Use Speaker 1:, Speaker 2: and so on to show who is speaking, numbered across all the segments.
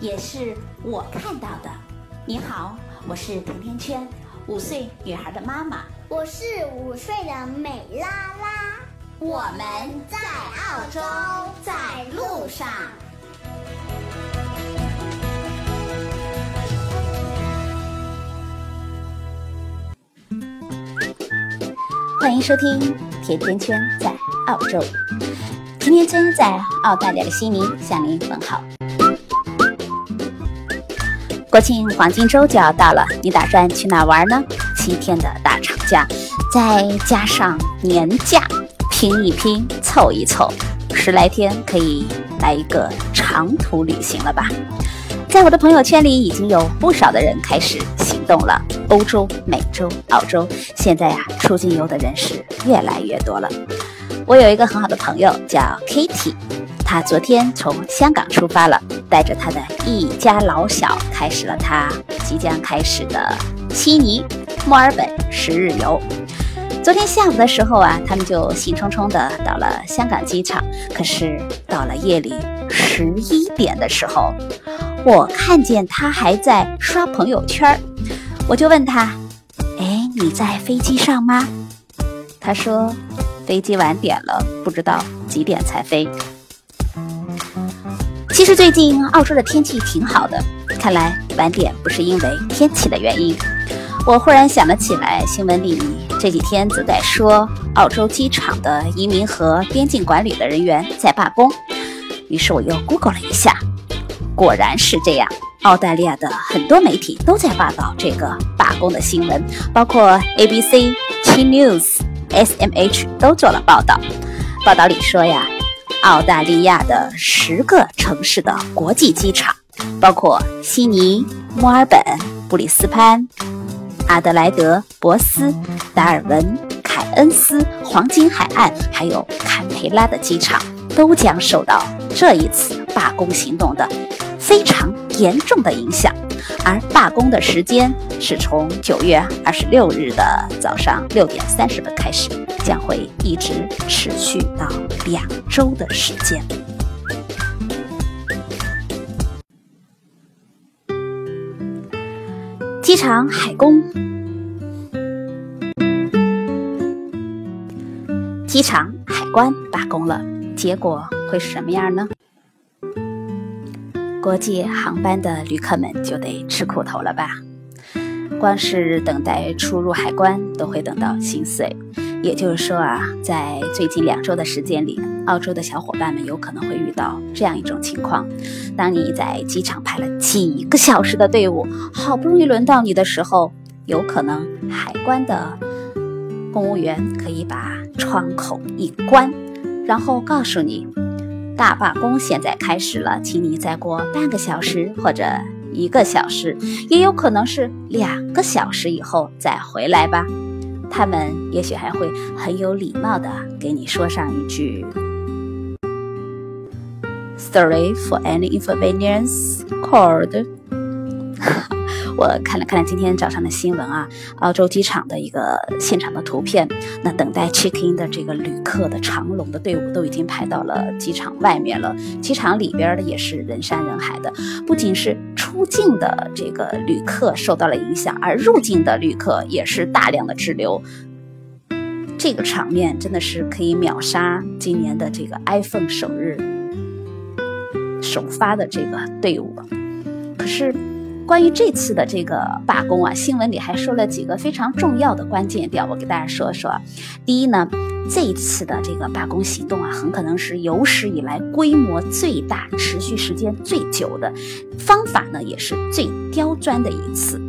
Speaker 1: 也是我看到的。你好，我是甜甜圈，五岁女孩的妈妈。
Speaker 2: 我是五岁的美拉拉。
Speaker 1: 我们在澳洲，在路上。欢迎收听《甜甜圈在澳洲》。甜甜圈在澳大利亚的悉尼向您问好。国庆黄金周就要到了，你打算去哪玩呢？七天的大长假，再加上年假，拼一拼，凑一凑，十来天可以来一个长途旅行了吧？在我的朋友圈里，已经有不少的人开始行动了。欧洲、美洲、澳洲，现在呀，出境游的人是越来越多了。我有一个很好的朋友叫 Kitty，他昨天从香港出发了，带着他的一家老小，开始了他即将开始的悉尼、墨尔本十日游。昨天下午的时候啊，他们就兴冲冲的到了香港机场。可是到了夜里十一点的时候，我看见他还在刷朋友圈我就问他：“哎，你在飞机上吗？”他说：“飞机晚点了，不知道几点才飞。”其实最近澳洲的天气挺好的，看来晚点不是因为天气的原因。我忽然想了起来，新闻里这几天都在说澳洲机场的移民和边境管理的人员在罢工，于是我又 Google 了一下，果然是这样。澳大利亚的很多媒体都在报道这个罢工的新闻，包括 ABC、T News、SMH 都做了报道。报道里说呀，澳大利亚的十个城市的国际机场，包括悉尼、墨尔本、布里斯班。阿德莱德、博斯、达尔文、凯恩斯、黄金海岸，还有坎培拉的机场，都将受到这一次罢工行动的非常严重的影响。而罢工的时间是从九月二十六日的早上六点三十分开始，将会一直持续到两周的时间。机场海工，机场海关罢工了，结果会是什么样呢？国际航班的旅客们就得吃苦头了吧？光是等待出入海关都会等到心碎。也就是说啊，在最近两周的时间里，澳洲的小伙伴们有可能会遇到这样一种情况：当你在机场排了几个小时的队伍，好不容易轮到你的时候，有可能海关的公务员可以把窗口一关，然后告诉你，大罢工现在开始了，请你再过半个小时或者一个小时，也有可能是两个小时以后再回来吧。他们也许还会很有礼貌的给你说上一句：“Sorry for any inconvenience caused。”我看了看了今天早上的新闻啊，澳洲机场的一个现场的图片，那等待 check in 的这个旅客的长龙的队伍都已经排到了机场外面了，机场里边的也是人山人海的，不仅是出境的这个旅客受到了影响，而入境的旅客也是大量的滞留，这个场面真的是可以秒杀今年的这个 iPhone 首日首发的这个队伍，可是。关于这次的这个罢工啊，新闻里还说了几个非常重要的关键点，我给大家说说。第一呢，这一次的这个罢工行动啊，很可能是有史以来规模最大、持续时间最久的，方法呢也是最刁钻的一次。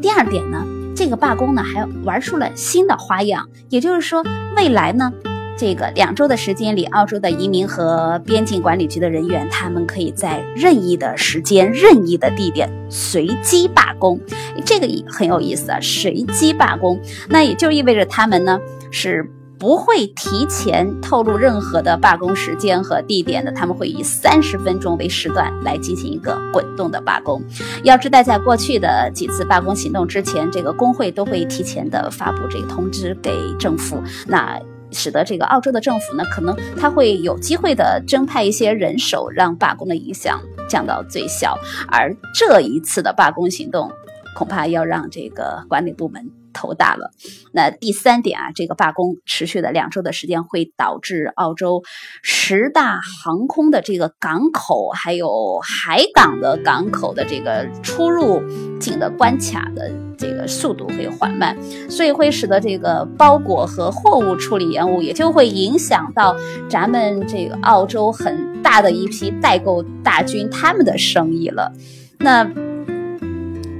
Speaker 1: 第二点呢，这个罢工呢还玩出了新的花样，也就是说，未来呢，这个两周的时间里，澳洲的移民和边境管理局的人员，他们可以在任意的时间、任意的地点随机罢工。这个很有意思啊，随机罢工，那也就意味着他们呢是不会提前透露任何的罢工时间和地点的，他们会以三十分钟为时段来进行一个滚动的罢工。要知道，在过去的几次罢工行动之前，这个工会都会提前的发布这个通知给政府。那使得这个澳洲的政府呢，可能他会有机会的增派一些人手，让罢工的影响降到最小。而这一次的罢工行动，恐怕要让这个管理部门。头大了。那第三点啊，这个罢工持续的两周的时间，会导致澳洲十大航空的这个港口，还有海港的港口的这个出入境的关卡的这个速度会缓慢，所以会使得这个包裹和货物处理延误，也就会影响到咱们这个澳洲很大的一批代购大军他们的生意了。那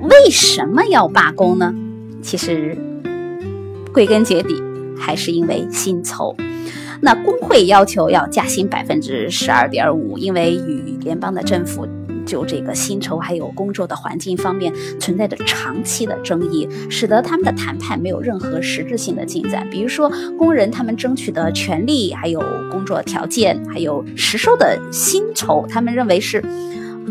Speaker 1: 为什么要罢工呢？其实，归根结底还是因为薪酬。那工会要求要加薪百分之十二点五，因为与联邦的政府就这个薪酬还有工作的环境方面存在着长期的争议，使得他们的谈判没有任何实质性的进展。比如说，工人他们争取的权利、还有工作条件、还有实收的薪酬，他们认为是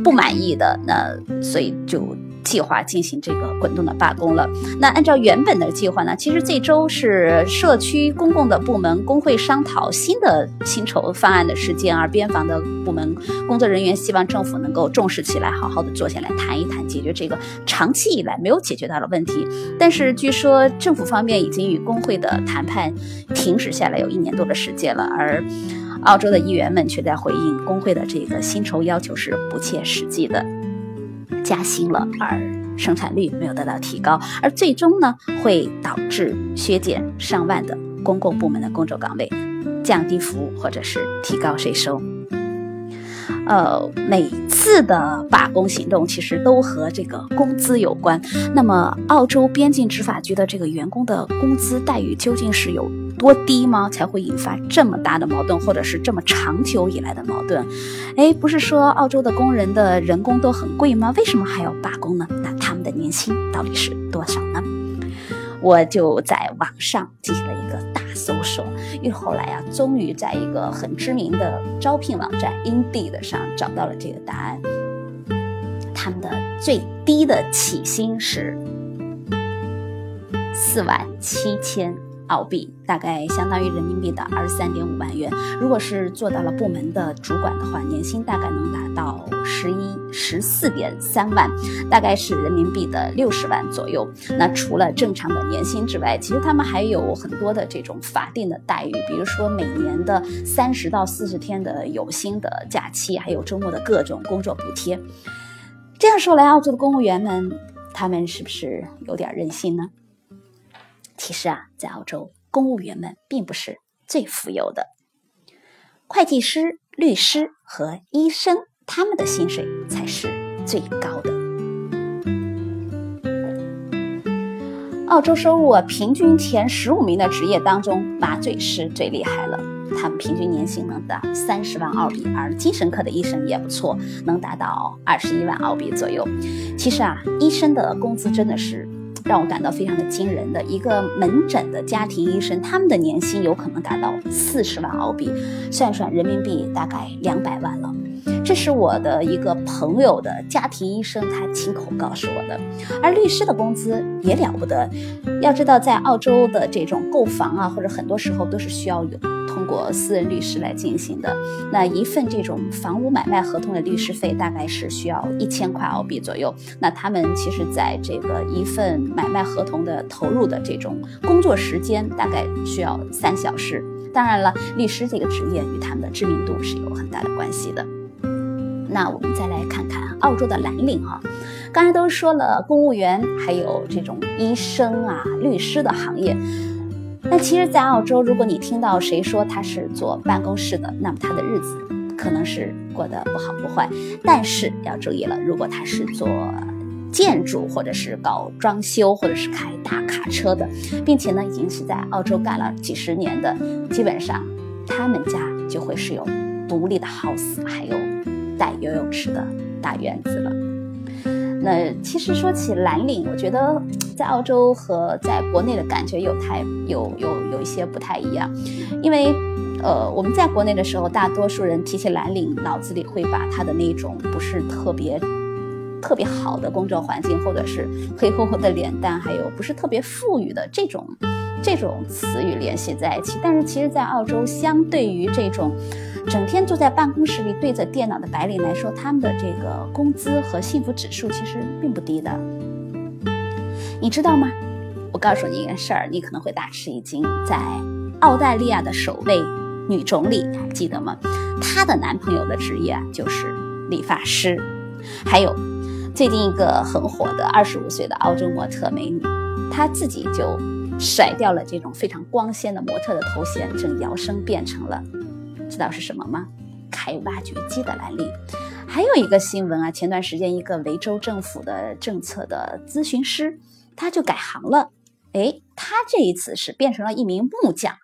Speaker 1: 不满意的。那所以就。计划进行这个滚动的罢工了。那按照原本的计划呢，其实这周是社区公共的部门工会商讨新的薪酬方案的时间，而边防的部门工作人员希望政府能够重视起来，好好的坐下来谈一谈，解决这个长期以来没有解决到的问题。但是据说政府方面已经与工会的谈判停止下来有一年多的时间了，而澳洲的议员们却在回应工会的这个薪酬要求是不切实际的。加薪了，而生产率没有得到提高，而最终呢，会导致削减上万的公共部门的工作岗位，降低服务或者是提高税收。呃，每次的罢工行动其实都和这个工资有关。那么，澳洲边境执法局的这个员工的工资待遇究竟是有多低吗？才会引发这么大的矛盾，或者是这么长久以来的矛盾？哎，不是说澳洲的工人的人工都很贵吗？为什么还要罢工呢？那他们的年薪到底是多少呢？我就在网上进行了一个大搜索，又后来啊，终于在一个很知名的招聘网站 Indeed 上找到了这个答案。他们的最低的起薪是四万七千。澳币大概相当于人民币的二十三点五万元。如果是做到了部门的主管的话，年薪大概能达到十一十四点三万，大概是人民币的六十万左右。那除了正常的年薪之外，其实他们还有很多的这种法定的待遇，比如说每年的三十到四十天的有薪的假期，还有周末的各种工作补贴。这样说来，澳洲的公务员们，他们是不是有点任性呢？其实啊，在澳洲，公务员们并不是最富有的。会计师、律师和医生，他们的薪水才是最高的。澳洲收入平均前十五名的职业当中，麻醉师最厉害了，他们平均年薪能达三十万澳币，而精神科的医生也不错，能达到二十一万澳币左右。其实啊，医生的工资真的是。让我感到非常的惊人的一个门诊的家庭医生，他们的年薪有可能达到四十万澳币，算算人民币大概两百万了。这是我的一个朋友的家庭医生，他亲口告诉我的。而律师的工资也了不得，要知道在澳洲的这种购房啊，或者很多时候都是需要有通过私人律师来进行的。那一份这种房屋买卖合同的律师费大概是需要一千块澳币左右。那他们其实在这个一份买卖合同的投入的这种工作时间大概需要三小时。当然了，律师这个职业与他们的知名度是有很大的关系的。那我们再来看看澳洲的蓝领哈，刚才都说了公务员，还有这种医生啊、律师的行业。那其实，在澳洲，如果你听到谁说他是做办公室的，那么他的日子可能是过得不好不坏。但是要注意了，如果他是做建筑，或者是搞装修，或者是开大卡车的，并且呢，已经是在澳洲干了几十年的，基本上他们家就会是有独立的 house，还有带游泳池的大院子了。那其实说起蓝领，我觉得在澳洲和在国内的感觉有太有有有一些不太一样，因为呃我们在国内的时候，大多数人提起蓝领，脑子里会把他的那种不是特别特别好的工作环境，或者是黑乎乎的脸蛋，还有不是特别富裕的这种这种词语联系在一起。但是其实，在澳洲，相对于这种。整天坐在办公室里对着电脑的白领来说，他们的这个工资和幸福指数其实并不低的。你知道吗？我告诉你一件事儿，你可能会大吃一惊。在澳大利亚的首位女总理，还记得吗？她的男朋友的职业就是理发师。还有最近一个很火的二十五岁的澳洲模特美女，她自己就甩掉了这种非常光鲜的模特的头衔，正摇身变成了。知道是什么吗？开挖掘机的蓝领。还有一个新闻啊，前段时间一个维州政府的政策的咨询师，他就改行了。哎，他这一次是变成了一名木匠。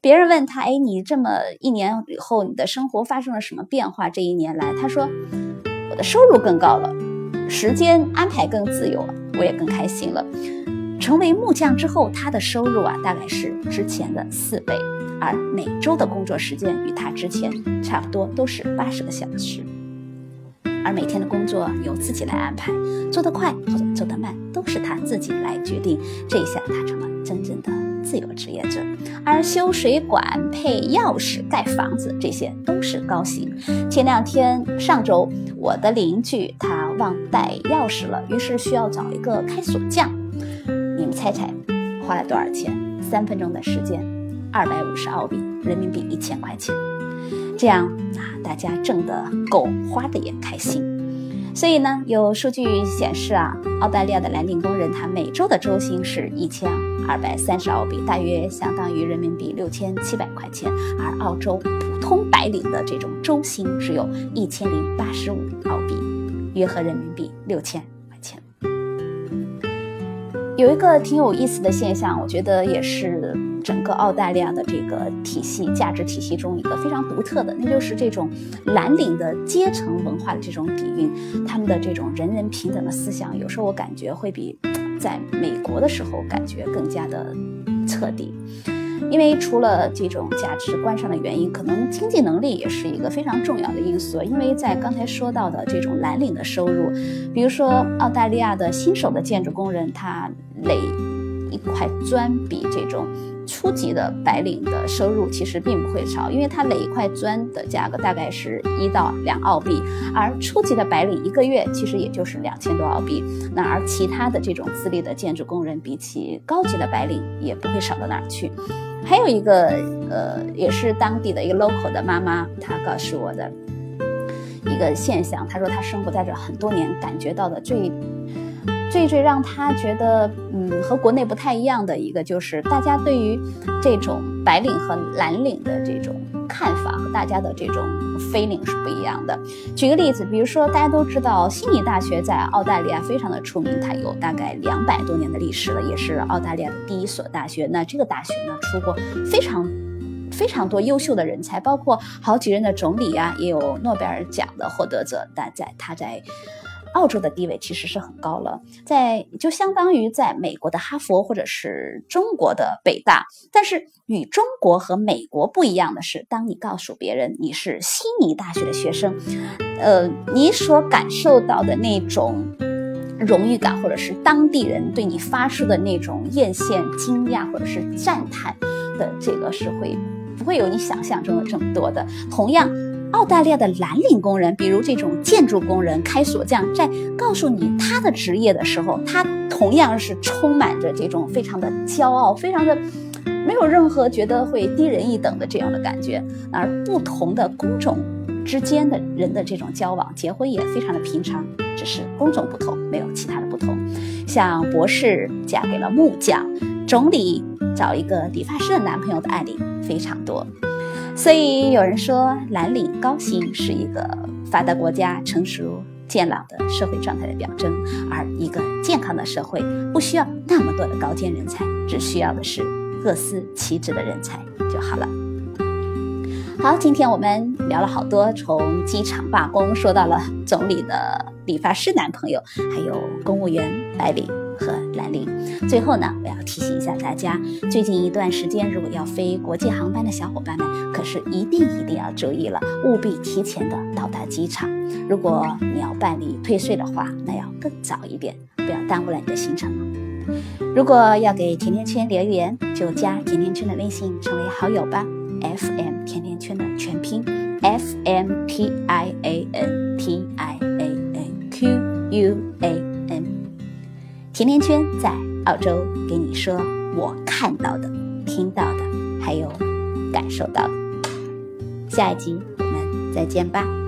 Speaker 1: 别人问他，哎，你这么一年以后，你的生活发生了什么变化？这一年来，他说，我的收入更高了，时间安排更自由，我也更开心了。成为木匠之后，他的收入啊，大概是之前的四倍。而每周的工作时间与他之前差不多，都是八十个小时。而每天的工作由自己来安排，做得快或者做得慢，都是他自己来决定。这一下，他成了真正的自由职业者。而修水管、配钥匙、盖房子，这些都是高薪。前两天，上周，我的邻居他忘带钥匙了，于是需要找一个开锁匠。你们猜猜，花了多少钱？三分钟的时间。二百五十澳币，人民币一千块钱，这样啊，大家挣的够，花的也开心。所以呢，有数据显示啊，澳大利亚的蓝领工人他每周的周薪是一千二百三十澳币，大约相当于人民币六千七百块钱。而澳洲普通白领的这种周薪只有一千零八十五澳币，约合人民币六千块钱。有一个挺有意思的现象，我觉得也是。整个澳大利亚的这个体系价值体系中，一个非常独特的，那就是这种蓝领的阶层文化的这种底蕴，他们的这种人人平等的思想，有时候我感觉会比在美国的时候感觉更加的彻底。因为除了这种价值观上的原因，可能经济能力也是一个非常重要的因素。因为在刚才说到的这种蓝领的收入，比如说澳大利亚的新手的建筑工人，他垒一块砖比这种。初级的白领的收入其实并不会少，因为他垒一块砖的价格大概是一到两澳币，而初级的白领一个月其实也就是两千多澳币。那而其他的这种资历的建筑工人，比起高级的白领也不会少到哪儿去。还有一个呃，也是当地的一个 local 的妈妈，她告诉我的一个现象，她说她生活在这很多年，感觉到的最。最最让他觉得，嗯，和国内不太一样的一个，就是大家对于这种白领和蓝领的这种看法和大家的这种 feeling 是不一样的。举个例子，比如说大家都知道悉尼大学在澳大利亚非常的出名，它有大概两百多年的历史了，也是澳大利亚的第一所大学。那这个大学呢，出过非常非常多优秀的人才，包括好几任的总理啊，也有诺贝尔奖的获得者。但在他在澳洲的地位其实是很高了，在就相当于在美国的哈佛或者是中国的北大。但是与中国和美国不一样的是，当你告诉别人你是悉尼大学的学生，呃，你所感受到的那种荣誉感，或者是当地人对你发出的那种艳羡、惊讶或者是赞叹的这个是会不会有你想象中的这么多的？同样。澳大利亚的蓝领工人，比如这种建筑工人、开锁匠，在告诉你他的职业的时候，他同样是充满着这种非常的骄傲，非常的没有任何觉得会低人一等的这样的感觉。而不同的工种之间的人的这种交往、结婚也非常的平常，只是工种不同，没有其他的不同。像博士嫁给了木匠，总理找一个理发师的男朋友的案例非常多。所以有人说，蓝领高薪是一个发达国家成熟健朗的社会状态的表征，而一个健康的社会不需要那么多的高尖人才，只需要的是各司其职的人才就好了。好，今天我们聊了好多，从机场罢工说到了总理的理发师男朋友，还有公务员白领和来临。最后呢，我要提醒一下大家，最近一段时间如果要飞国际航班的小伙伴们，可是一定一定要注意了，务必提前的到达机场。如果你要办理退税的话，那要更早一点，不要耽误了你的行程了。如果要给甜甜圈留言，就加甜甜圈的微信成为好友吧。F M 甜甜圈的全拼，F M T I A N T I A N Q U A 甜甜圈在澳洲给你说我看到的、听到的，还有感受到的。下一集我们再见吧。